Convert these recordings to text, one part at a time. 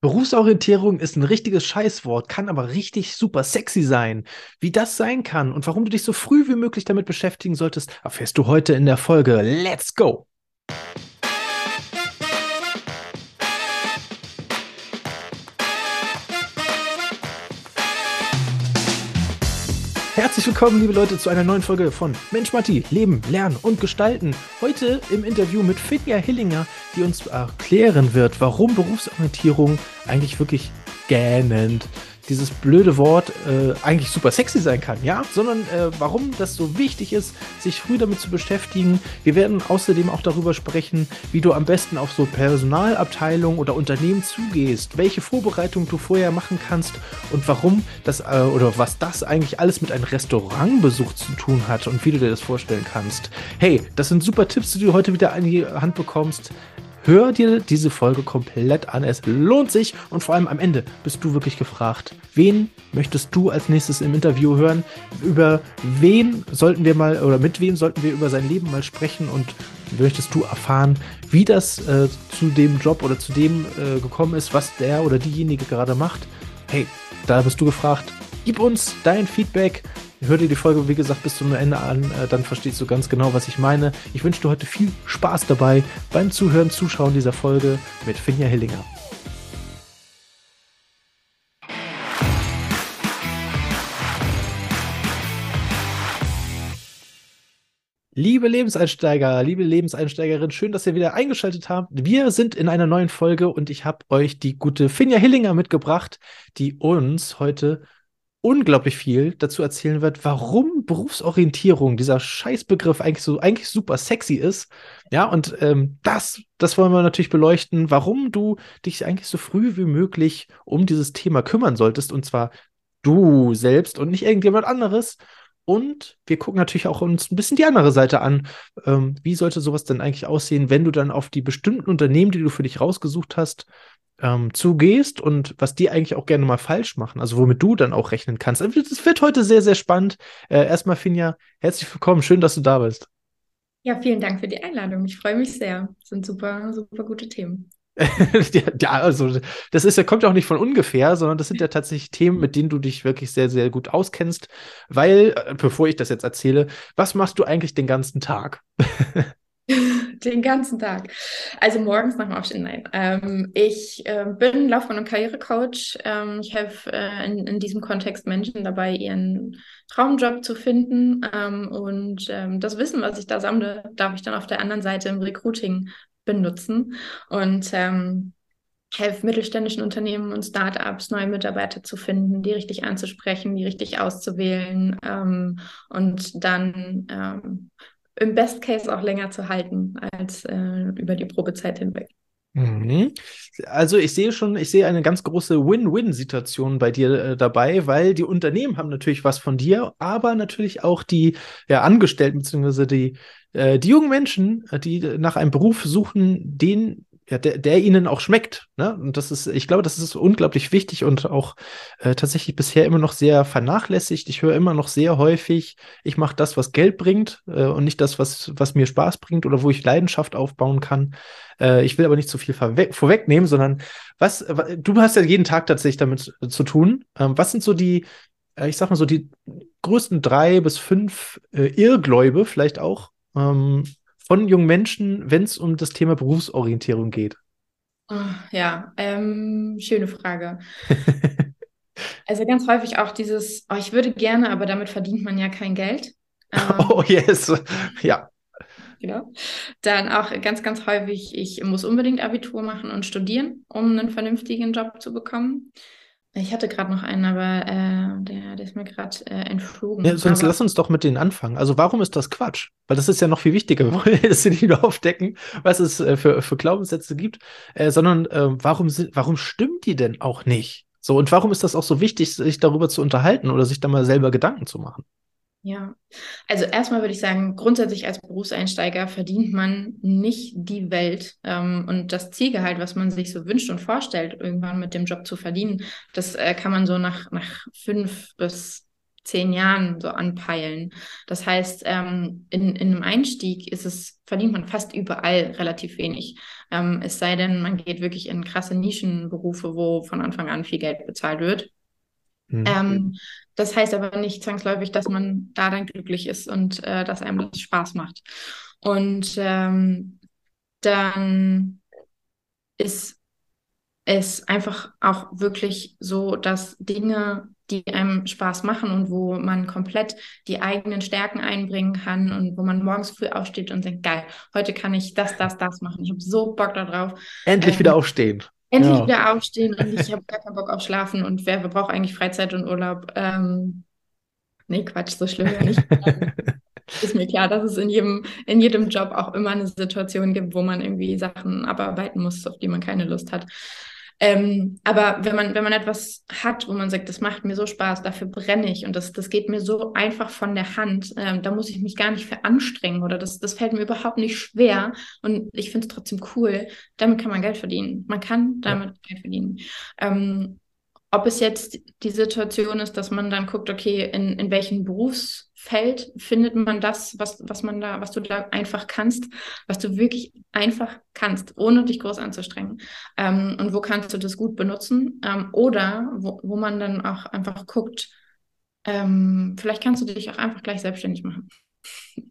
Berufsorientierung ist ein richtiges Scheißwort, kann aber richtig super sexy sein. Wie das sein kann und warum du dich so früh wie möglich damit beschäftigen solltest, erfährst du heute in der Folge. Let's go! Herzlich willkommen, liebe Leute, zu einer neuen Folge von Mensch Matti, Leben, Lernen und Gestalten. Heute im Interview mit Finja Hillinger, die uns erklären wird, warum Berufsorientierung eigentlich wirklich gähnend dieses blöde Wort äh, eigentlich super sexy sein kann, ja, sondern äh, warum das so wichtig ist, sich früh damit zu beschäftigen. Wir werden außerdem auch darüber sprechen, wie du am besten auf so Personalabteilungen oder Unternehmen zugehst, welche Vorbereitung du vorher machen kannst und warum das äh, oder was das eigentlich alles mit einem Restaurantbesuch zu tun hat und wie du dir das vorstellen kannst. Hey, das sind super Tipps, die du heute wieder an die Hand bekommst. Hör dir diese Folge komplett an. Es lohnt sich und vor allem am Ende bist du wirklich gefragt. Wen möchtest du als nächstes im Interview hören? Über wen sollten wir mal oder mit wem sollten wir über sein Leben mal sprechen und möchtest du erfahren, wie das äh, zu dem Job oder zu dem äh, gekommen ist, was der oder diejenige gerade macht? Hey, da bist du gefragt. Gib uns dein Feedback Hör dir die Folge, wie gesagt, bis zum Ende an, äh, dann verstehst du ganz genau, was ich meine. Ich wünsche dir heute viel Spaß dabei beim Zuhören, Zuschauen dieser Folge mit Finja Hillinger. Liebe Lebenseinsteiger, liebe Lebenseinsteigerin, schön, dass ihr wieder eingeschaltet habt. Wir sind in einer neuen Folge und ich habe euch die gute Finja Hillinger mitgebracht, die uns heute unglaublich viel dazu erzählen wird, warum Berufsorientierung, dieser Scheißbegriff eigentlich so eigentlich super sexy ist. Ja, und ähm, das, das wollen wir natürlich beleuchten, warum du dich eigentlich so früh wie möglich um dieses Thema kümmern solltest, und zwar du selbst und nicht irgendjemand anderes. Und wir gucken natürlich auch uns ein bisschen die andere Seite an. Ähm, wie sollte sowas denn eigentlich aussehen, wenn du dann auf die bestimmten Unternehmen, die du für dich rausgesucht hast, ähm, zugehst und was die eigentlich auch gerne mal falsch machen, also womit du dann auch rechnen kannst. Also, das wird heute sehr, sehr spannend. Äh, erstmal, Finja, herzlich willkommen. Schön, dass du da bist. Ja, vielen Dank für die Einladung. Ich freue mich sehr. Das sind super, super gute Themen. ja, also das ist ja, kommt ja auch nicht von ungefähr, sondern das sind ja tatsächlich Themen, mit denen du dich wirklich sehr, sehr gut auskennst. Weil, äh, bevor ich das jetzt erzähle, was machst du eigentlich den ganzen Tag? Den ganzen Tag. Also morgens nach dem Aufstehen, nein. Ähm, ich äh, bin Laufbahn- und Karrierecoach. Ähm, ich helfe äh, in, in, diesem Kontext Menschen dabei, ihren Traumjob zu finden. Ähm, und ähm, das Wissen, was ich da sammle, darf ich dann auf der anderen Seite im Recruiting benutzen. Und ähm, helfe mittelständischen Unternehmen und Startups, neue Mitarbeiter zu finden, die richtig anzusprechen, die richtig auszuwählen ähm, und dann ähm, im Best Case auch länger zu halten als äh, über die Probezeit hinweg. Mhm. Also ich sehe schon, ich sehe eine ganz große Win-Win-Situation bei dir äh, dabei, weil die Unternehmen haben natürlich was von dir, aber natürlich auch die ja, Angestellten bzw. die, äh, die jungen Menschen, äh, die nach einem Beruf suchen, den ja, der, der ihnen auch schmeckt. Ne? Und das ist, ich glaube, das ist unglaublich wichtig und auch äh, tatsächlich bisher immer noch sehr vernachlässigt. Ich höre immer noch sehr häufig, ich mache das, was Geld bringt äh, und nicht das, was, was mir Spaß bringt oder wo ich Leidenschaft aufbauen kann. Äh, ich will aber nicht zu viel vorwegnehmen, sondern was, du hast ja jeden Tag tatsächlich damit zu tun. Ähm, was sind so die, äh, ich sag mal so, die größten drei bis fünf äh, Irrgläube vielleicht auch, ähm, von jungen Menschen, wenn es um das Thema Berufsorientierung geht? Oh, ja, ähm, schöne Frage. also ganz häufig auch dieses, oh, ich würde gerne, aber damit verdient man ja kein Geld. Ähm, oh yes, ja. Genau. Dann auch ganz, ganz häufig, ich muss unbedingt Abitur machen und studieren, um einen vernünftigen Job zu bekommen. Ich hatte gerade noch einen, aber äh, der, der ist mir gerade äh, entflogen. Ja, sonst aber... lass uns doch mit denen anfangen. Also warum ist das Quatsch? Weil das ist ja noch viel wichtiger. Wir wollen jetzt nicht nur aufdecken, was es äh, für, für Glaubenssätze gibt, äh, sondern äh, warum, warum stimmt die denn auch nicht? So, und warum ist das auch so wichtig, sich darüber zu unterhalten oder sich da mal selber Gedanken zu machen? Ja, also erstmal würde ich sagen, grundsätzlich als Berufseinsteiger verdient man nicht die Welt ähm, und das Zielgehalt, was man sich so wünscht und vorstellt, irgendwann mit dem Job zu verdienen, das äh, kann man so nach, nach fünf bis zehn Jahren so anpeilen. Das heißt, ähm, in, in einem Einstieg ist es, verdient man fast überall relativ wenig. Ähm, es sei denn, man geht wirklich in krasse Nischenberufe, wo von Anfang an viel Geld bezahlt wird. Mhm. Ähm, das heißt aber nicht zwangsläufig, dass man da dann glücklich ist und äh, dass einem das Spaß macht. Und ähm, dann ist es einfach auch wirklich so, dass Dinge, die einem Spaß machen und wo man komplett die eigenen Stärken einbringen kann und wo man morgens früh aufsteht und denkt, geil, heute kann ich das, das, das machen. Ich habe so Bock darauf. Endlich ähm, wieder aufstehen. Endlich ja. wieder aufstehen und ich habe gar keinen Bock auf Schlafen und wer, wer braucht eigentlich Freizeit und Urlaub? Ähm, nee, Quatsch, so schlimm ja nicht. ist mir klar, dass es in jedem, in jedem Job auch immer eine Situation gibt, wo man irgendwie Sachen abarbeiten muss, auf die man keine Lust hat. Ähm, aber wenn man, wenn man etwas hat, wo man sagt, das macht mir so Spaß, dafür brenne ich und das, das geht mir so einfach von der Hand, ähm, da muss ich mich gar nicht für anstrengen oder das, das fällt mir überhaupt nicht schwer und ich finde es trotzdem cool, damit kann man Geld verdienen. Man kann damit ja. Geld verdienen. Ähm, ob es jetzt die Situation ist, dass man dann guckt, okay, in, in welchem Berufsfeld findet man das, was, was man da, was du da einfach kannst, was du wirklich einfach kannst, ohne dich groß anzustrengen. Ähm, und wo kannst du das gut benutzen? Ähm, oder wo, wo man dann auch einfach guckt, ähm, vielleicht kannst du dich auch einfach gleich selbstständig machen.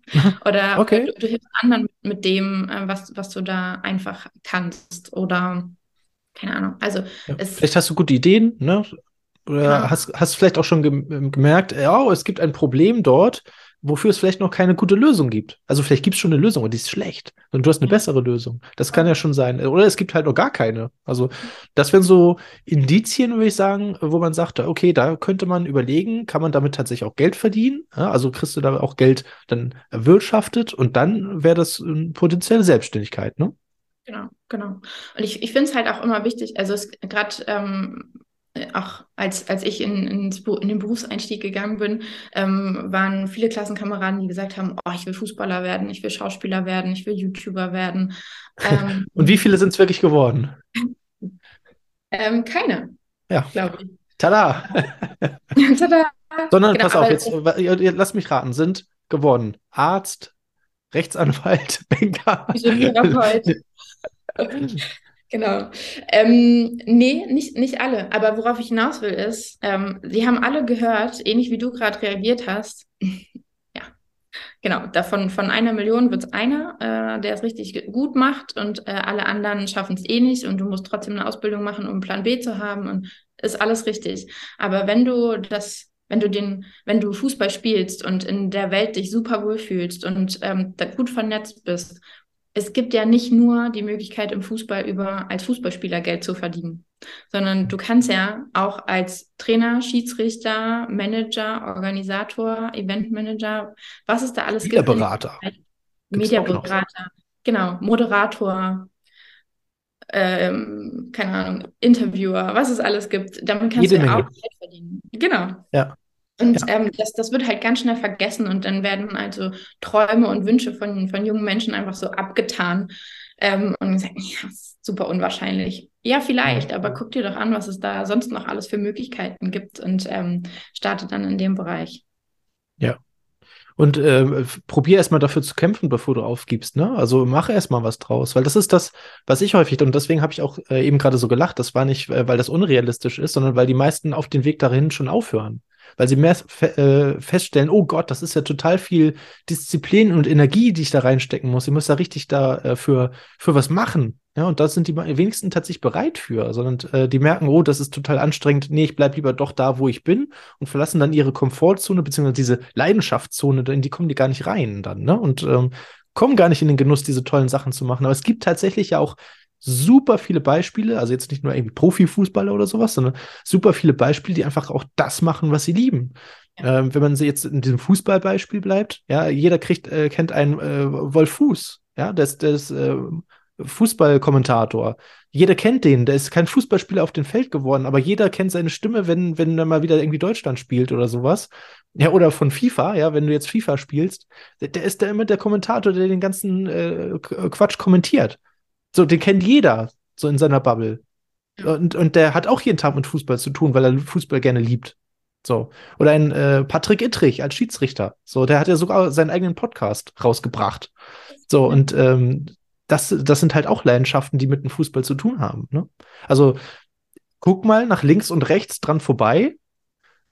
oder okay. du, du, hilfst anderen mit, dem, äh, was, was du da einfach kannst. Oder keine Ahnung. Also ja, vielleicht hast du gute Ideen, ne? Oder ja. hast, hast vielleicht auch schon ähm, gemerkt, ja, oh, es gibt ein Problem dort, wofür es vielleicht noch keine gute Lösung gibt. Also vielleicht gibt es schon eine Lösung, aber die ist schlecht. Und du hast eine ja. bessere Lösung. Das kann ja schon sein. Oder es gibt halt noch gar keine. Also das wären so Indizien, würde ich sagen, wo man sagt, okay, da könnte man überlegen, kann man damit tatsächlich auch Geld verdienen? Ja, also kriegst du da auch Geld dann erwirtschaftet und dann wäre das eine potenzielle Selbstständigkeit, ne? Genau, genau. Und ich, ich finde es halt auch immer wichtig, also gerade ähm, auch als, als ich in, in, den Berufseinstieg gegangen bin, ähm, waren viele Klassenkameraden, die gesagt haben, oh, ich will Fußballer werden, ich will Schauspieler werden, ich will YouTuber werden. Ähm, Und wie viele sind es wirklich geworden? Ähm, keine. Ja. Glaube ich. Tada! Tada! Sondern genau, pass auf, jetzt lass mich raten, sind geworden Arzt, Rechtsanwalt, Banker. Therapeut. Genau. Ähm, nee, nicht, nicht alle. Aber worauf ich hinaus will, ist, ähm, sie haben alle gehört, ähnlich wie du gerade reagiert hast. ja, genau. Davon von einer Million wird es einer, äh, der es richtig gut macht und äh, alle anderen schaffen es eh nicht und du musst trotzdem eine Ausbildung machen, um Plan B zu haben und ist alles richtig. Aber wenn du das wenn du den, wenn du Fußball spielst und in der Welt dich super wohl fühlst und ähm, da gut vernetzt bist es gibt ja nicht nur die Möglichkeit im Fußball über als Fußballspieler Geld zu verdienen, sondern du kannst ja auch als Trainer, Schiedsrichter, Manager, Organisator, Eventmanager, was es da alles gibt. Mediaberater. Mediaberater, genau, Moderator, ähm, keine Ahnung, Interviewer, was es alles gibt. Damit kannst Jede du ja Menge. auch Geld verdienen. Genau. Ja. Und ja. ähm, das, das wird halt ganz schnell vergessen und dann werden also Träume und Wünsche von, von jungen Menschen einfach so abgetan ähm, und gesagt, ja, super unwahrscheinlich. Ja, vielleicht, aber guck dir doch an, was es da sonst noch alles für Möglichkeiten gibt und ähm, starte dann in dem Bereich. Ja. Und äh, probier erstmal dafür zu kämpfen, bevor du aufgibst, ne? Also mach erstmal was draus, weil das ist das, was ich häufig, und deswegen habe ich auch äh, eben gerade so gelacht, das war nicht, äh, weil das unrealistisch ist, sondern weil die meisten auf den Weg dahin schon aufhören weil sie mehr äh, feststellen, oh Gott, das ist ja total viel Disziplin und Energie, die ich da reinstecken muss. Ich muss da richtig dafür äh, für was machen. Ja, und da sind die wenigsten tatsächlich bereit für, sondern äh, die merken, oh, das ist total anstrengend. Nee, ich bleib lieber doch da, wo ich bin und verlassen dann ihre Komfortzone, beziehungsweise diese Leidenschaftszone, in die kommen die gar nicht rein dann, ne? Und ähm, kommen gar nicht in den Genuss, diese tollen Sachen zu machen. Aber es gibt tatsächlich ja auch super viele Beispiele, also jetzt nicht nur irgendwie Profifußballer oder sowas, sondern super viele Beispiele, die einfach auch das machen, was sie lieben. Ja. Ähm, wenn man sie jetzt in diesem Fußballbeispiel bleibt, ja, jeder kriegt, äh, kennt einen äh, Wolf Fuß, ja, der ist, der ist äh, Fußballkommentator. Jeder kennt den, der ist kein Fußballspieler auf dem Feld geworden, aber jeder kennt seine Stimme, wenn, wenn er mal wieder irgendwie Deutschland spielt oder sowas. Ja, oder von FIFA, ja, wenn du jetzt FIFA spielst, der, der ist da immer der Kommentator, der den ganzen äh, Quatsch kommentiert. So, den kennt jeder, so in seiner Bubble. Und, und der hat auch jeden Tag mit Fußball zu tun, weil er Fußball gerne liebt. So. Oder ein äh, Patrick Ittrich als Schiedsrichter. So, der hat ja sogar seinen eigenen Podcast rausgebracht. So, und ähm, das, das sind halt auch Leidenschaften, die mit dem Fußball zu tun haben. Ne? Also guck mal nach links und rechts dran vorbei.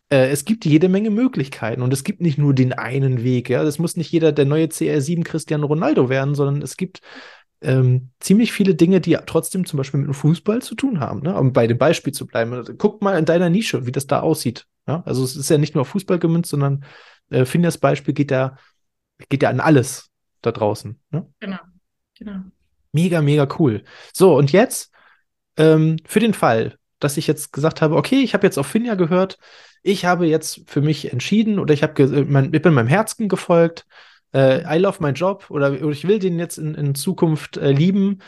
Äh, es gibt jede Menge Möglichkeiten und es gibt nicht nur den einen Weg. Ja, es muss nicht jeder der neue CR7 Cristiano Ronaldo werden, sondern es gibt ähm, ziemlich viele Dinge, die trotzdem zum Beispiel mit dem Fußball zu tun haben. Ne? Um bei dem Beispiel zu bleiben, also, guck mal in deiner Nische, wie das da aussieht. Ja? Also es ist ja nicht nur auf Fußball gemünzt, sondern äh, Finjas Beispiel geht ja, geht ja an alles da draußen. Ne? Genau, genau. Mega, mega cool. So, und jetzt ähm, für den Fall, dass ich jetzt gesagt habe, okay, ich habe jetzt auf Finja gehört, ich habe jetzt für mich entschieden oder ich habe äh, mein, ich bin meinem Herzen gefolgt, äh, I love my job oder, oder, ich will den jetzt in, in Zukunft äh, lieben.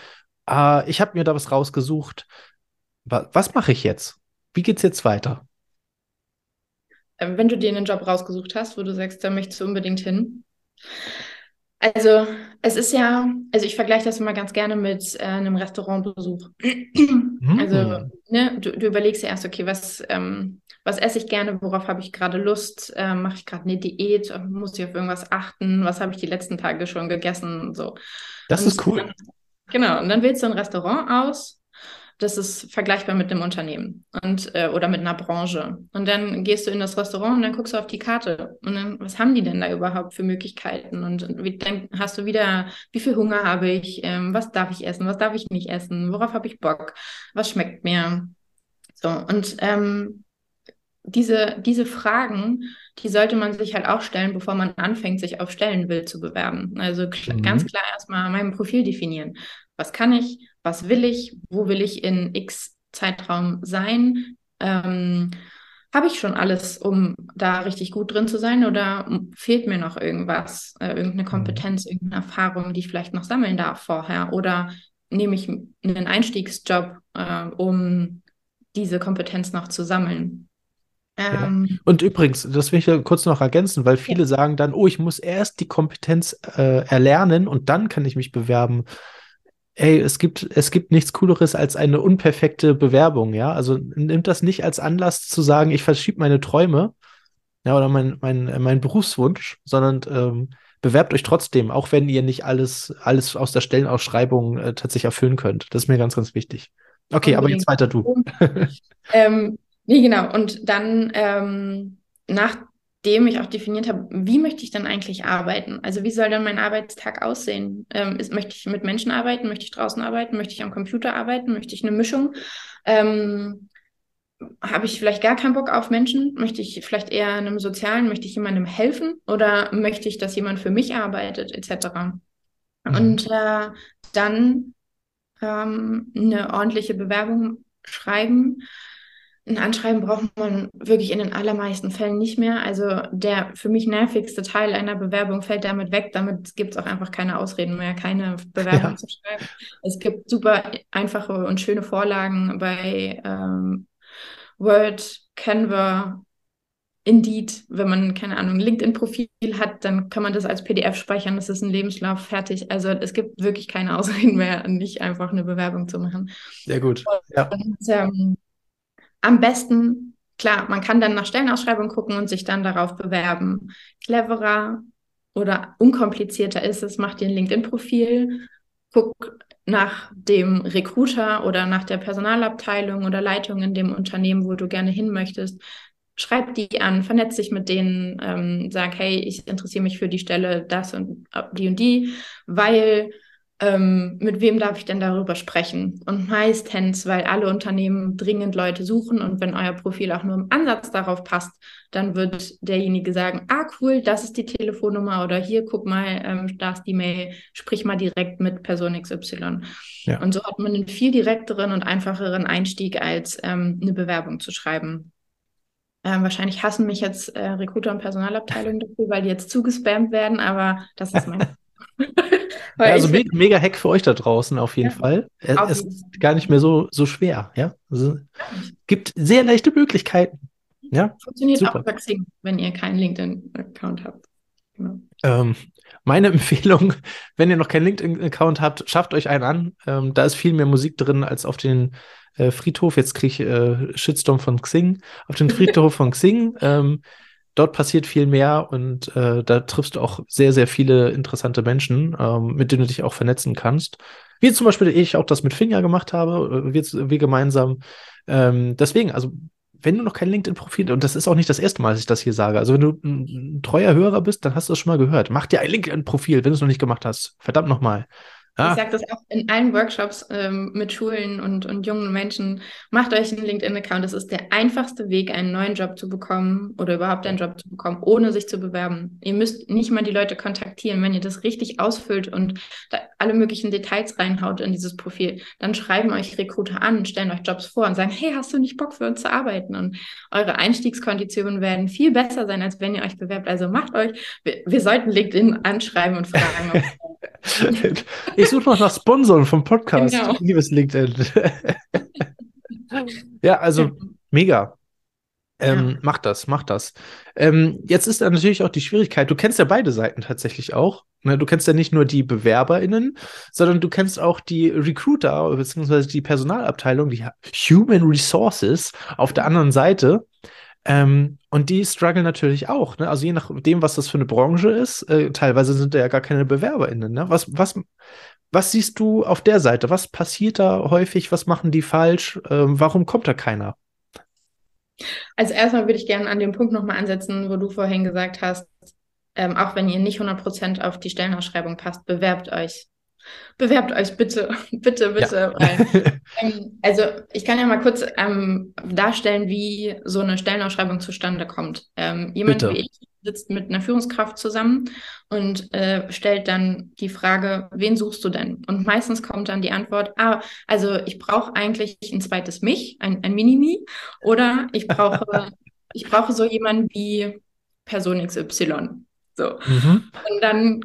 Äh, ich habe mir da was rausgesucht. Was, was mache ich jetzt? Wie geht's jetzt weiter? Ähm, wenn du dir einen Job rausgesucht hast, wo du sagst, da möchtest du unbedingt hin, also, es ist ja, also ich vergleiche das immer ganz gerne mit äh, einem Restaurantbesuch. Mhm. Also, ne, du, du, überlegst ja erst, okay, was, ähm, was esse ich gerne, worauf habe ich gerade Lust, äh, mache ich gerade eine Diät, muss ich auf irgendwas achten, was habe ich die letzten Tage schon gegessen, so. Das und ist cool. Dann, genau, und dann wählst du ein Restaurant aus das ist vergleichbar mit einem Unternehmen und äh, oder mit einer Branche. Und dann gehst du in das Restaurant und dann guckst du auf die Karte und dann, was haben die denn da überhaupt für Möglichkeiten? Und, und dann hast du wieder, wie viel Hunger habe ich, ähm, was darf ich essen, was darf ich nicht essen, worauf habe ich Bock, was schmeckt mir? So, und ähm, diese, diese Fragen, die sollte man sich halt auch stellen, bevor man anfängt, sich auf Stellenbild zu bewerben. Also mhm. ganz klar erstmal mein Profil definieren. Was kann ich? Was will ich? Wo will ich in X Zeitraum sein? Ähm, habe ich schon alles, um da richtig gut drin zu sein oder fehlt mir noch irgendwas, äh, irgendeine mhm. Kompetenz, irgendeine Erfahrung, die ich vielleicht noch sammeln darf vorher? Oder nehme ich einen Einstiegsjob, äh, um diese Kompetenz noch zu sammeln? Ja. Ähm, und übrigens, das will ich kurz noch ergänzen, weil viele ja. sagen dann, oh, ich muss erst die Kompetenz äh, erlernen und dann kann ich mich bewerben. Ey, es gibt, es gibt nichts Cooleres als eine unperfekte Bewerbung, ja. Also nimmt das nicht als Anlass zu sagen, ich verschiebe meine Träume, ja, oder mein, mein, mein Berufswunsch, sondern ähm, bewerbt euch trotzdem, auch wenn ihr nicht alles, alles aus der Stellenausschreibung äh, tatsächlich erfüllen könnt. Das ist mir ganz, ganz wichtig. Okay, Unbedingt. aber jetzt weiter du. ähm, Nee, genau. Und dann, ähm, nachdem ich auch definiert habe, wie möchte ich dann eigentlich arbeiten? Also wie soll dann mein Arbeitstag aussehen? Ähm, ist, möchte ich mit Menschen arbeiten? Möchte ich draußen arbeiten? Möchte ich am Computer arbeiten? Möchte ich eine Mischung? Ähm, habe ich vielleicht gar keinen Bock auf Menschen? Möchte ich vielleicht eher einem Sozialen, möchte ich jemandem helfen oder möchte ich, dass jemand für mich arbeitet, etc. Mhm. Und äh, dann ähm, eine ordentliche Bewerbung schreiben ein Anschreiben braucht man wirklich in den allermeisten Fällen nicht mehr. Also der für mich nervigste Teil einer Bewerbung fällt damit weg. Damit gibt es auch einfach keine Ausreden mehr, keine Bewerbung ja. zu schreiben. Es gibt super einfache und schöne Vorlagen bei ähm, Word, Canva, Indeed. Wenn man, keine Ahnung, ein LinkedIn-Profil hat, dann kann man das als PDF speichern. Das ist ein Lebenslauf fertig. Also es gibt wirklich keine Ausreden mehr, nicht einfach eine Bewerbung zu machen. Sehr gut. Ja. Und, ähm, am besten, klar, man kann dann nach Stellenausschreibungen gucken und sich dann darauf bewerben. Cleverer oder unkomplizierter ist es, mach dir ein LinkedIn-Profil, guck nach dem Recruiter oder nach der Personalabteilung oder Leitung in dem Unternehmen, wo du gerne hin möchtest. Schreib die an, vernetz dich mit denen, ähm, sag, hey, ich interessiere mich für die Stelle, das und die und die, weil ähm, mit wem darf ich denn darüber sprechen? Und meistens, weil alle Unternehmen dringend Leute suchen und wenn euer Profil auch nur im Ansatz darauf passt, dann wird derjenige sagen, ah cool, das ist die Telefonnummer oder hier, guck mal, ähm, da ist die Mail, sprich mal direkt mit Person XY. Ja. Und so hat man einen viel direkteren und einfacheren Einstieg, als ähm, eine Bewerbung zu schreiben. Ähm, wahrscheinlich hassen mich jetzt äh, Recruiter und Personalabteilung dafür, weil die jetzt zugespammt werden, aber das ist mein ja, also mega, mega Hack für euch da draußen auf jeden ja, Fall. Es ist gar nicht mehr so, so schwer. Ja? Also, gibt sehr leichte Möglichkeiten. Ja? Funktioniert Super. auch bei Xing, wenn ihr keinen LinkedIn-Account habt. Genau. Ähm, Meine Empfehlung, wenn ihr noch keinen LinkedIn-Account habt, schafft euch einen an. Ähm, da ist viel mehr Musik drin als auf den äh, Friedhof. Jetzt kriege ich äh, Shitstorm von Xing. Auf den Friedhof von Xing. Ähm, dort passiert viel mehr und äh, da triffst du auch sehr, sehr viele interessante Menschen, ähm, mit denen du dich auch vernetzen kannst. Wie zum Beispiel ich auch das mit Finja gemacht habe, äh, wir, wir gemeinsam. Ähm, deswegen, also wenn du noch kein LinkedIn-Profil, und das ist auch nicht das erste Mal, dass ich das hier sage, also wenn du ein, treuer Hörer bist, dann hast du das schon mal gehört. Mach dir ein LinkedIn-Profil, wenn du es noch nicht gemacht hast. Verdammt nochmal. Ja. Ich sage das auch in allen Workshops ähm, mit Schulen und, und jungen Menschen. Macht euch einen LinkedIn-Account. Das ist der einfachste Weg, einen neuen Job zu bekommen oder überhaupt einen Job zu bekommen, ohne sich zu bewerben. Ihr müsst nicht mal die Leute kontaktieren. Wenn ihr das richtig ausfüllt und alle möglichen Details reinhaut in dieses Profil, dann schreiben euch Recruiter an, stellen euch Jobs vor und sagen, hey, hast du nicht Bock für uns zu arbeiten? Und eure Einstiegskonditionen werden viel besser sein, als wenn ihr euch bewerbt. Also macht euch, wir, wir sollten LinkedIn anschreiben und fragen. ich suche noch nach Sponsoren vom Podcast. Genau. Liebes LinkedIn. ja, also mega. Ähm, ja. Mach das, mach das. Ähm, jetzt ist da natürlich auch die Schwierigkeit, du kennst ja beide Seiten tatsächlich auch. Ne? Du kennst ja nicht nur die BewerberInnen, sondern du kennst auch die Recruiter beziehungsweise die Personalabteilung, die Human Resources auf der anderen Seite. Ähm, und die strugglen natürlich auch. Ne? Also je nachdem, was das für eine Branche ist, äh, teilweise sind da ja gar keine BewerberInnen. Ne? Was, was, was siehst du auf der Seite? Was passiert da häufig? Was machen die falsch? Ähm, warum kommt da keiner? Also erstmal würde ich gerne an dem Punkt nochmal ansetzen, wo du vorhin gesagt hast, ähm, auch wenn ihr nicht 100% auf die Stellenausschreibung passt, bewerbt euch. Bewerbt euch bitte, bitte, bitte. Ja. Weil, ähm, also ich kann ja mal kurz ähm, darstellen, wie so eine Stellenausschreibung zustande kommt. Ähm, jemand bitte. wie ich sitzt mit einer Führungskraft zusammen und äh, stellt dann die Frage, wen suchst du denn? Und meistens kommt dann die Antwort, ah, also ich brauche eigentlich ein zweites Mich, ein, ein Mini-Me, oder ich brauche, ich brauche so jemanden wie Person XY. So. Mhm. Und dann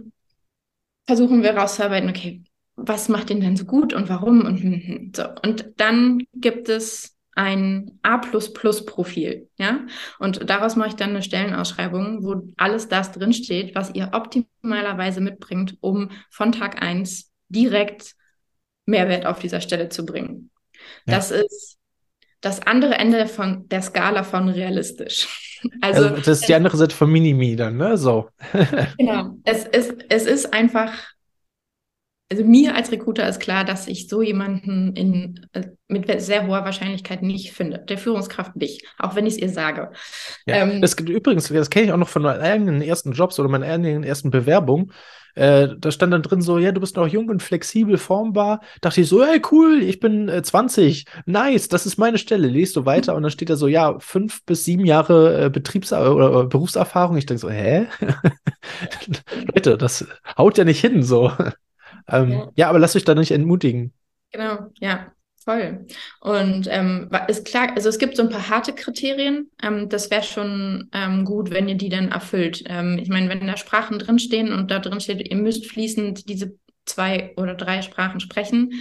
versuchen wir rauszuarbeiten, okay, was macht ihn denn so gut und warum und hm, hm, so. Und dann gibt es ein A++-Profil, ja? Und daraus mache ich dann eine Stellenausschreibung, wo alles das drinsteht, was ihr optimalerweise mitbringt, um von Tag 1 direkt Mehrwert auf dieser Stelle zu bringen. Ja. Das ist das andere Ende von der Skala von realistisch. Also, also das ist die andere Seite von Minimi dann, ne? So. genau. Es ist, es ist einfach also mir als Recruiter ist klar, dass ich so jemanden in, äh, mit sehr hoher Wahrscheinlichkeit nicht finde. Der Führungskraft nicht, auch wenn ich es ihr sage. Ja, ähm, das, übrigens, das kenne ich auch noch von meinen eigenen ersten Jobs oder meinen eigenen ersten Bewerbungen. Äh, da stand dann drin so, ja, du bist noch jung und flexibel, formbar. Dachte ich so, hey, cool, ich bin äh, 20, nice, das ist meine Stelle. Liest du weiter und dann steht da so, ja, fünf bis sieben Jahre äh, Betriebs- oder Berufserfahrung. Ich denke so, hä? Leute, das haut ja nicht hin so. Ähm, ja. ja. aber lasst euch da nicht entmutigen. Genau, ja, voll. Und ähm, ist klar, also es gibt so ein paar harte Kriterien. Ähm, das wäre schon ähm, gut, wenn ihr die dann erfüllt. Ähm, ich meine, wenn da Sprachen drinstehen und da drin steht, ihr müsst fließend diese zwei oder drei Sprachen sprechen,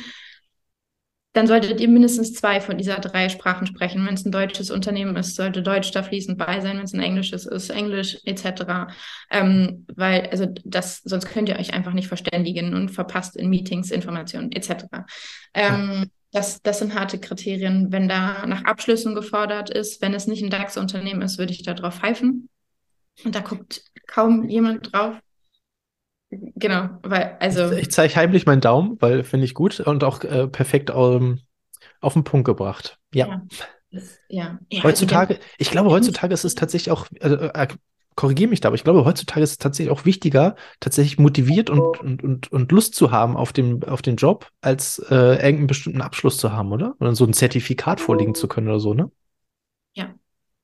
dann solltet ihr mindestens zwei von dieser drei Sprachen sprechen. Wenn es ein deutsches Unternehmen ist, sollte Deutsch da fließend bei sein. Wenn es ein englisches ist, Englisch etc. Ähm, weil, also das, sonst könnt ihr euch einfach nicht verständigen und verpasst in Meetings Informationen etc. Ähm, das, das sind harte Kriterien. Wenn da nach Abschlüssen gefordert ist, wenn es nicht ein DAX-Unternehmen ist, würde ich da drauf pfeifen. Und da guckt kaum jemand drauf. Genau, weil, also. Ich, ich zeige heimlich meinen Daumen, weil finde ich gut und auch äh, perfekt ähm, auf den Punkt gebracht. Ja. ja. Das, ja. ja heutzutage, also, ich glaube, heutzutage ist es tatsächlich auch, also, äh, korrigiere mich da, aber ich glaube, heutzutage ist es tatsächlich auch wichtiger, tatsächlich motiviert und, und, und, und Lust zu haben auf den, auf den Job, als äh, irgendeinen bestimmten Abschluss zu haben, oder? Oder so ein Zertifikat vorlegen zu können oder so, ne? Ja,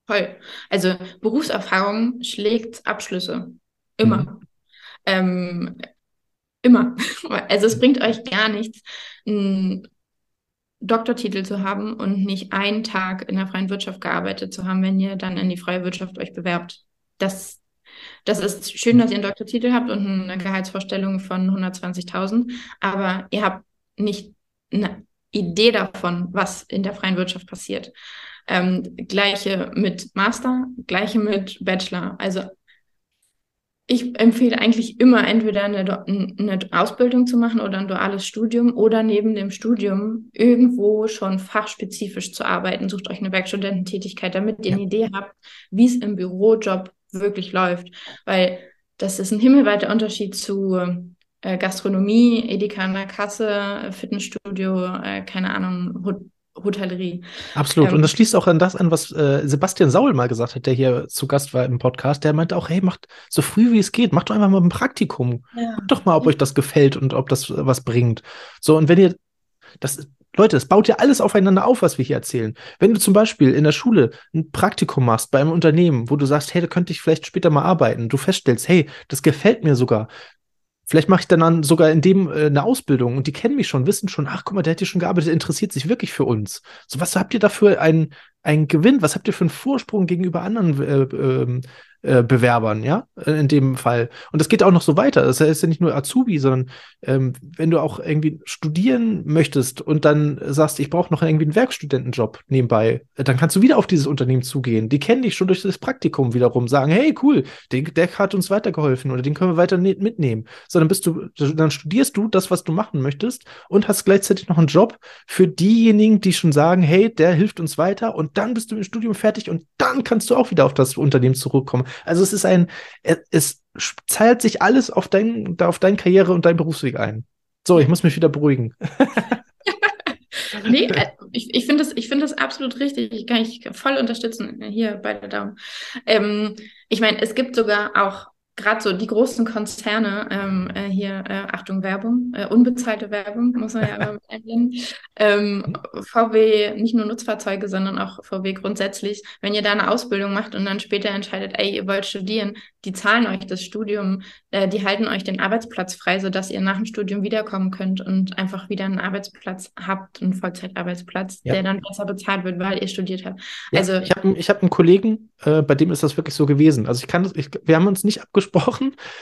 voll. Also Berufserfahrung schlägt Abschlüsse. Immer. Mhm. Ähm, immer. Also es bringt euch gar nichts, einen Doktortitel zu haben und nicht einen Tag in der freien Wirtschaft gearbeitet zu haben, wenn ihr dann in die freie Wirtschaft euch bewerbt. Das, das ist schön, dass ihr einen Doktortitel habt und eine Gehaltsvorstellung von 120.000, aber ihr habt nicht eine Idee davon, was in der freien Wirtschaft passiert. Ähm, gleiche mit Master, gleiche mit Bachelor. Also ich empfehle eigentlich immer entweder eine, eine, Ausbildung zu machen oder ein duales Studium oder neben dem Studium irgendwo schon fachspezifisch zu arbeiten. Sucht euch eine Werkstudententätigkeit, damit ihr eine Idee habt, wie es im Bürojob wirklich läuft. Weil das ist ein himmelweiter Unterschied zu äh, Gastronomie, Edeka an der Kasse, Fitnessstudio, äh, keine Ahnung, Hotellerie. Absolut. Ähm, und das schließt auch an das an, was äh, Sebastian Saul mal gesagt hat, der hier zu Gast war im Podcast. Der meinte auch, hey, macht so früh wie es geht, macht doch einfach mal ein Praktikum. Ja. Guckt doch mal, ob euch das gefällt und ob das was bringt. So, und wenn ihr das, Leute, es baut ja alles aufeinander auf, was wir hier erzählen. Wenn du zum Beispiel in der Schule ein Praktikum machst bei einem Unternehmen, wo du sagst, hey, da könnte ich vielleicht später mal arbeiten, du feststellst, hey, das gefällt mir sogar, Vielleicht mache ich dann sogar in dem äh, eine Ausbildung und die kennen mich schon, wissen schon, ach guck mal, der hat hier schon gearbeitet, der interessiert sich wirklich für uns. So, was habt ihr dafür einen, einen Gewinn? Was habt ihr für einen Vorsprung gegenüber anderen äh, äh, äh, Bewerbern, ja, in dem Fall. Und das geht auch noch so weiter. Das ist ja nicht nur Azubi, sondern ähm, wenn du auch irgendwie studieren möchtest und dann sagst, ich brauche noch irgendwie einen Werkstudentenjob nebenbei, dann kannst du wieder auf dieses Unternehmen zugehen. Die kennen dich schon durch das Praktikum wiederum, sagen, hey, cool, den, der hat uns weitergeholfen oder den können wir weiter mitnehmen. Sondern bist du, dann studierst du das, was du machen möchtest und hast gleichzeitig noch einen Job für diejenigen, die schon sagen, hey, der hilft uns weiter und dann bist du im Studium fertig und dann kannst du auch wieder auf das Unternehmen zurückkommen. Also es ist ein, es zahlt sich alles auf dein, auf deine Karriere und deinen Berufsweg ein. So, ich muss mich wieder beruhigen. nee, äh, ich, ich finde das, find das absolut richtig. Ich kann ich voll unterstützen. Hier bei der Daumen. Ähm, ich meine, es gibt sogar auch gerade so die großen Konzerne, ähm, äh, hier, äh, Achtung, Werbung, äh, unbezahlte Werbung, muss man ja immer mit einblenden. Ähm, VW, nicht nur Nutzfahrzeuge, sondern auch VW grundsätzlich, wenn ihr da eine Ausbildung macht und dann später entscheidet, ey, ihr wollt studieren, die zahlen euch das Studium, äh, die halten euch den Arbeitsplatz frei, sodass ihr nach dem Studium wiederkommen könnt und einfach wieder einen Arbeitsplatz habt, einen Vollzeitarbeitsplatz, ja. der dann besser bezahlt wird, weil ihr studiert habt. Ja, also ich habe ich hab einen Kollegen, äh, bei dem ist das wirklich so gewesen. Also ich kann das, ich, wir haben uns nicht abgesprochen,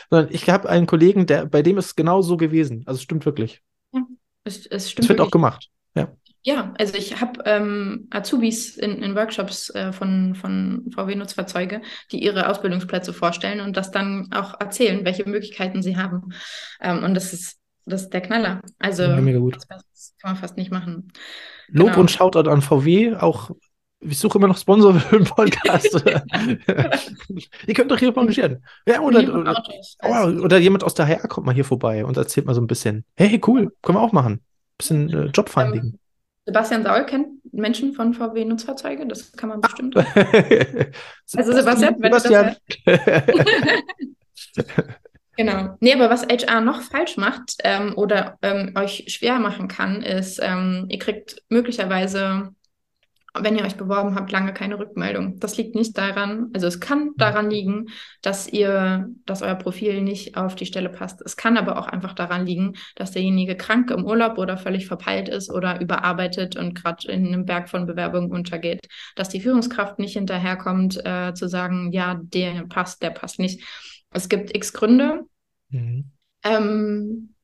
sondern ich habe einen Kollegen, der, bei dem ist es genau so gewesen. Also es stimmt wirklich. Ja, es, es stimmt. Es wird wirklich. auch gemacht. Ja. Ja, also ich habe ähm, Azubis in, in Workshops äh, von, von VW-Nutzfahrzeuge, die ihre Ausbildungsplätze vorstellen und das dann auch erzählen, welche Möglichkeiten sie haben. Ähm, und das ist, das ist der Knaller. Also ja, mega gut. das kann man fast nicht machen. Lob genau. und Shoutout an VW, auch ich suche immer noch Sponsor für den Podcast. Ihr könnt doch hier engagieren. Ja, oder, oder, oder, oder, jemand aus der HR kommt mal hier vorbei und erzählt mal so ein bisschen. Hey, cool, können wir auch machen. Bisschen äh, Jobfinding. Ähm, Sebastian Saul kennt Menschen von VW Nutzfahrzeuge, das kann man bestimmt. also Sebastian, wenn Sebastian. das Genau. Nee, aber was HR noch falsch macht ähm, oder ähm, euch schwer machen kann, ist, ähm, ihr kriegt möglicherweise wenn ihr euch beworben habt, lange keine Rückmeldung. Das liegt nicht daran, also es kann daran liegen, dass ihr, dass euer Profil nicht auf die Stelle passt. Es kann aber auch einfach daran liegen, dass derjenige krank im Urlaub oder völlig verpeilt ist oder überarbeitet und gerade in einem Berg von Bewerbungen untergeht. Dass die Führungskraft nicht hinterherkommt, äh, zu sagen, ja, der passt, der passt nicht. Es gibt x Gründe. Mhm. Ähm,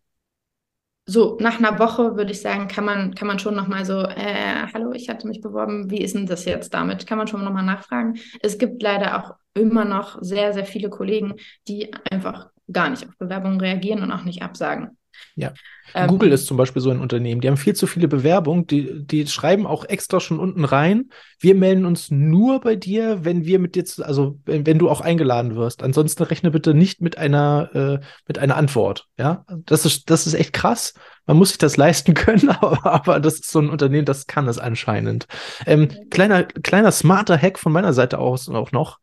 so nach einer Woche würde ich sagen, kann man, kann man schon nochmal so, äh, hallo, ich hatte mich beworben, wie ist denn das jetzt damit? Kann man schon nochmal nachfragen. Es gibt leider auch immer noch sehr, sehr viele Kollegen, die einfach gar nicht auf Bewerbungen reagieren und auch nicht absagen. Ja. Ähm, Google ist zum Beispiel so ein Unternehmen, die haben viel zu viele Bewerbungen, die, die schreiben auch extra schon unten rein, wir melden uns nur bei dir, wenn wir mit dir, zu, also wenn, wenn, du auch eingeladen wirst. Ansonsten rechne bitte nicht mit einer, äh, mit einer Antwort. Ja, das ist, das ist echt krass. Man muss sich das leisten können, aber, aber das ist so ein Unternehmen, das kann es anscheinend. Ähm, kleiner, kleiner smarter Hack von meiner Seite aus auch noch.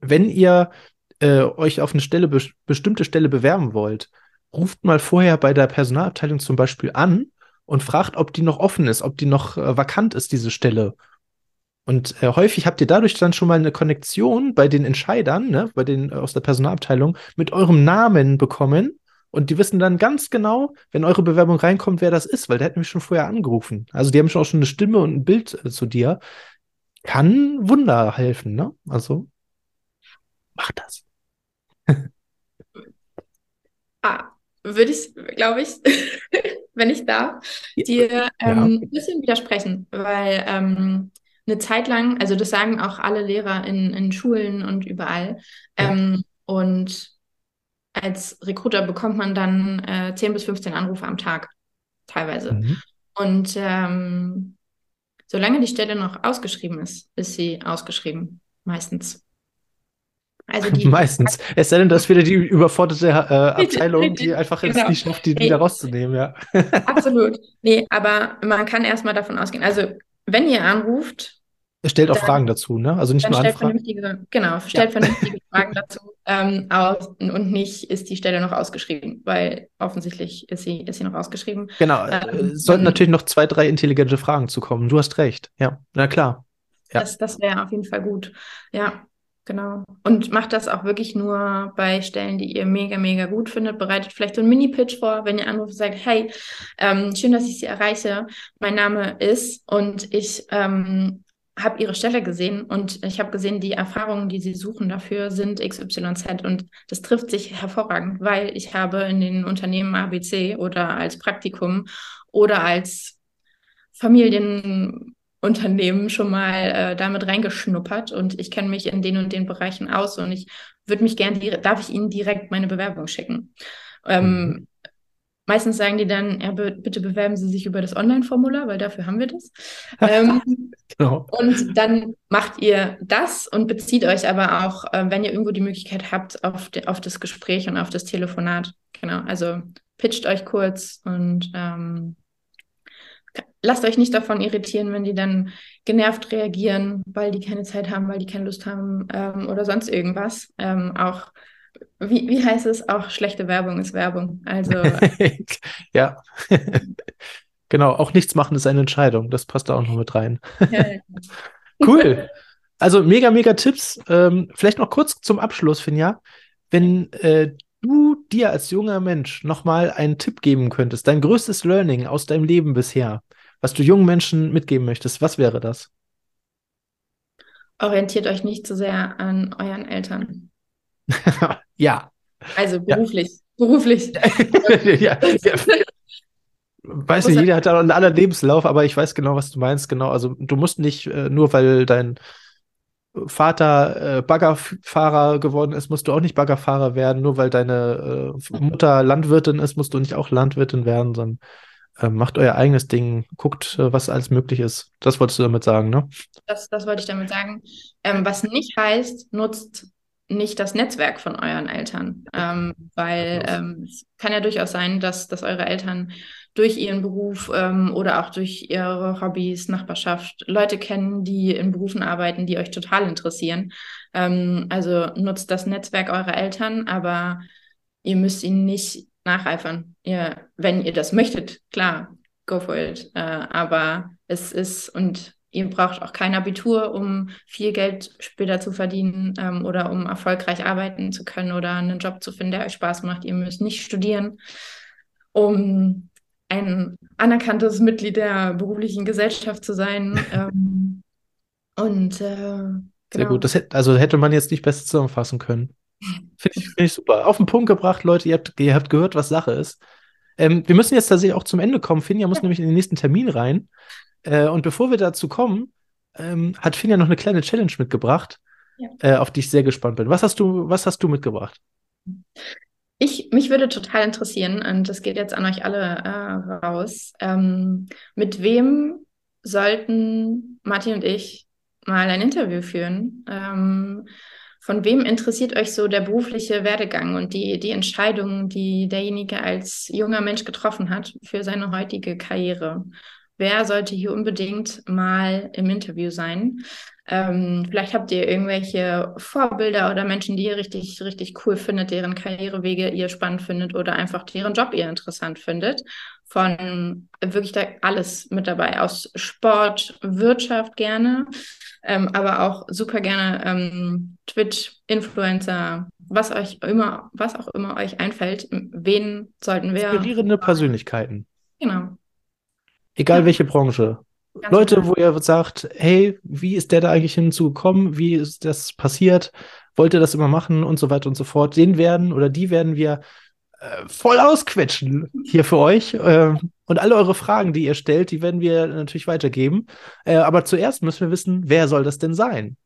Wenn ihr äh, euch auf eine Stelle, be bestimmte Stelle bewerben wollt, ruft mal vorher bei der Personalabteilung zum Beispiel an und fragt, ob die noch offen ist, ob die noch äh, vakant ist, diese Stelle. Und äh, häufig habt ihr dadurch dann schon mal eine Konnektion bei den Entscheidern, ne, bei den äh, aus der Personalabteilung, mit eurem Namen bekommen. Und die wissen dann ganz genau, wenn eure Bewerbung reinkommt, wer das ist, weil der hat nämlich schon vorher angerufen. Also die haben schon auch schon eine Stimme und ein Bild äh, zu dir. Kann Wunder helfen, ne? Also macht das. ah, würde ich, glaube ich, wenn ich darf, dir ähm, ein bisschen widersprechen, weil ähm, eine Zeit lang, also das sagen auch alle Lehrer in, in Schulen und überall, ähm, und als Recruiter bekommt man dann äh, 10 bis 15 Anrufe am Tag, teilweise. Mhm. Und ähm, solange die Stelle noch ausgeschrieben ist, ist sie ausgeschrieben, meistens. Also die, Meistens. Es sei denn, dass wieder die überforderte äh, Abteilung, die einfach jetzt genau. nicht schafft, die wieder rauszunehmen, ja. Absolut. Nee, aber man kann erstmal davon ausgehen. Also, wenn ihr anruft. Stellt auch dann, Fragen dazu, ne? Also nicht nur stellt Anfragen. Vernünftige, genau, stellt ja. vernünftige Fragen dazu. Ähm, aus, und nicht ist die Stelle noch ausgeschrieben, weil offensichtlich ist sie, ist sie noch ausgeschrieben. Genau. Ähm, es sollten natürlich noch zwei, drei intelligente Fragen zu kommen. Du hast recht. Ja, na klar. Ja. Das, das wäre auf jeden Fall gut. Ja. Genau. Und macht das auch wirklich nur bei Stellen, die ihr mega, mega gut findet. Bereitet vielleicht so einen Mini-Pitch vor, wenn ihr anruft und sagt, hey, ähm, schön, dass ich Sie erreiche. Mein Name ist und ich ähm, habe Ihre Stelle gesehen und ich habe gesehen, die Erfahrungen, die Sie suchen dafür, sind XYZ und das trifft sich hervorragend, weil ich habe in den Unternehmen ABC oder als Praktikum oder als Familien Unternehmen schon mal äh, damit reingeschnuppert und ich kenne mich in den und den Bereichen aus und ich würde mich gerne, darf ich Ihnen direkt meine Bewerbung schicken? Ähm, mhm. Meistens sagen die dann, ja, bitte bewerben Sie sich über das Online-Formular, weil dafür haben wir das. ähm, genau. Und dann macht ihr das und bezieht euch aber auch, äh, wenn ihr irgendwo die Möglichkeit habt, auf, auf das Gespräch und auf das Telefonat. Genau, also pitcht euch kurz und ähm, lasst euch nicht davon irritieren, wenn die dann genervt reagieren, weil die keine Zeit haben, weil die keine Lust haben ähm, oder sonst irgendwas. Ähm, auch, wie, wie heißt es? Auch schlechte Werbung ist Werbung. Also. ja. genau, auch nichts machen ist eine Entscheidung. Das passt da auch noch mit rein. cool. Also mega, mega Tipps. Ähm, vielleicht noch kurz zum Abschluss, Finja. Wenn äh, du dir als junger Mensch nochmal einen Tipp geben könntest, dein größtes Learning aus deinem Leben bisher, was du jungen Menschen mitgeben möchtest, was wäre das? Orientiert euch nicht zu so sehr an euren Eltern. ja. Also beruflich. Ja. Beruflich. ja, ja. Weiß nicht, jeder hat da einen anderen Lebenslauf, aber ich weiß genau, was du meinst. Genau, also du musst nicht äh, nur, weil dein Vater äh, Baggerfahrer geworden ist, musst du auch nicht Baggerfahrer werden. Nur weil deine äh, Mutter Landwirtin ist, musst du nicht auch Landwirtin werden, sondern äh, macht euer eigenes Ding, guckt, äh, was alles möglich ist. Das wolltest du damit sagen, ne? Das, das wollte ich damit sagen. Ähm, was nicht heißt, nutzt nicht das Netzwerk von euren Eltern, ähm, weil ähm, es kann ja durchaus sein, dass, dass eure Eltern durch ihren Beruf ähm, oder auch durch ihre Hobbys, Nachbarschaft Leute kennen, die in Berufen arbeiten, die euch total interessieren. Ähm, also nutzt das Netzwerk eurer Eltern, aber ihr müsst ihnen nicht nacheifern. Ihr, wenn ihr das möchtet, klar, go for it. Äh, aber es ist und ihr braucht auch kein Abitur, um viel Geld später zu verdienen ähm, oder um erfolgreich arbeiten zu können oder einen Job zu finden, der euch Spaß macht. Ihr müsst nicht studieren, um ein anerkanntes Mitglied der beruflichen Gesellschaft zu sein. ähm, und äh, genau. Sehr gut. Das hätte, also hätte man jetzt nicht besser zusammenfassen können. Finde ich, find ich super. Auf den Punkt gebracht, Leute. Ihr habt, ihr habt gehört, was Sache ist. Ähm, wir müssen jetzt tatsächlich auch zum Ende kommen. Finja muss ja. nämlich in den nächsten Termin rein. Äh, und bevor wir dazu kommen, ähm, hat Finja noch eine kleine Challenge mitgebracht, ja. äh, auf die ich sehr gespannt bin. Was hast du, was hast du mitgebracht? Ich, mich würde total interessieren, und das geht jetzt an euch alle äh, raus, ähm, mit wem sollten Martin und ich mal ein Interview führen? Ähm, von wem interessiert euch so der berufliche Werdegang und die, die Entscheidungen, die derjenige als junger Mensch getroffen hat für seine heutige Karriere? Wer sollte hier unbedingt mal im Interview sein? Ähm, vielleicht habt ihr irgendwelche Vorbilder oder Menschen, die ihr richtig, richtig cool findet, deren Karrierewege ihr spannend findet oder einfach deren Job ihr interessant findet. Von wirklich da alles mit dabei, aus Sport, Wirtschaft gerne, ähm, aber auch super gerne ähm, Twitch, Influencer, was euch immer, was auch immer euch einfällt. Wen sollten wir? Inspirierende Persönlichkeiten. Genau. Egal ja. welche Branche. Ganz Leute, genau. wo ihr sagt, hey, wie ist der da eigentlich hinzugekommen? Wie ist das passiert? Wollte das immer machen und so weiter und so fort. Den werden oder die werden wir äh, voll ausquetschen hier für euch. Äh, und alle eure Fragen, die ihr stellt, die werden wir natürlich weitergeben. Äh, aber zuerst müssen wir wissen, wer soll das denn sein?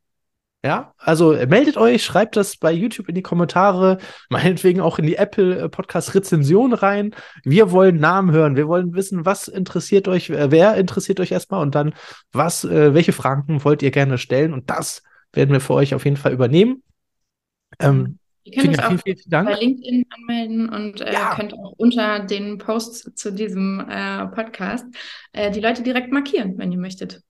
Ja, also äh, meldet euch, schreibt das bei YouTube in die Kommentare, meinetwegen auch in die Apple äh, Podcast Rezension rein. Wir wollen Namen hören, wir wollen wissen, was interessiert euch, äh, wer interessiert euch erstmal und dann was, welche Fragen wollt ihr gerne stellen und das werden wir für euch auf jeden Fall übernehmen. Ähm, Ihr könnt euch auch vielen, vielen bei LinkedIn anmelden und äh, ja. könnt auch unter den Posts zu diesem äh, Podcast äh, die Leute direkt markieren, wenn ihr möchtet.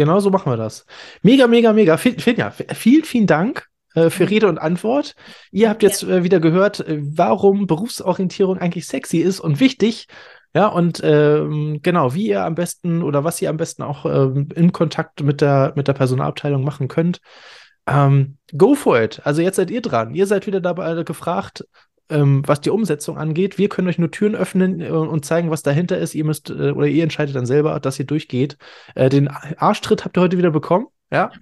Genau so machen wir das. Mega, mega, mega. Finja, vielen, vielen Dank äh, für. Rede und Antwort. Ihr habt jetzt äh, wieder gehört, äh, warum Berufsorientierung eigentlich sexy ist und wichtig. Ja, und ähm, genau, wie ihr am besten oder was ihr am besten auch ähm, in Kontakt mit der, mit der Personalabteilung machen könnt. Ähm, go for it. Also jetzt seid ihr dran. Ihr seid wieder dabei gefragt, ähm, was die Umsetzung angeht. Wir können euch nur Türen öffnen äh, und zeigen, was dahinter ist. Ihr müsst äh, oder ihr entscheidet dann selber, dass ihr durchgeht. Äh, den Arschtritt habt ihr heute wieder bekommen. Ja.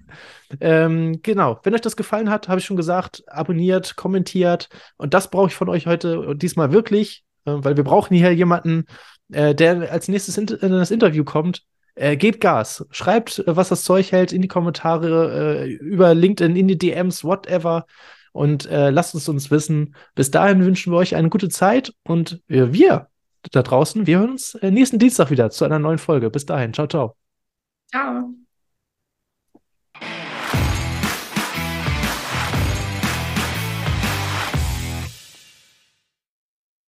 Ähm, genau. Wenn euch das gefallen hat, habe ich schon gesagt, abonniert, kommentiert. Und das brauche ich von euch heute und diesmal wirklich, äh, weil wir brauchen hier jemanden, äh, der als nächstes in, in das Interview kommt. Äh, gebt Gas. Schreibt, was das Zeug hält, in die Kommentare, über LinkedIn, in die DMs, whatever und äh, lasst es uns wissen. Bis dahin wünschen wir euch eine gute Zeit und äh, wir da draußen, wir hören uns äh, nächsten Dienstag wieder zu einer neuen Folge. Bis dahin, ciao, ciao. Ciao.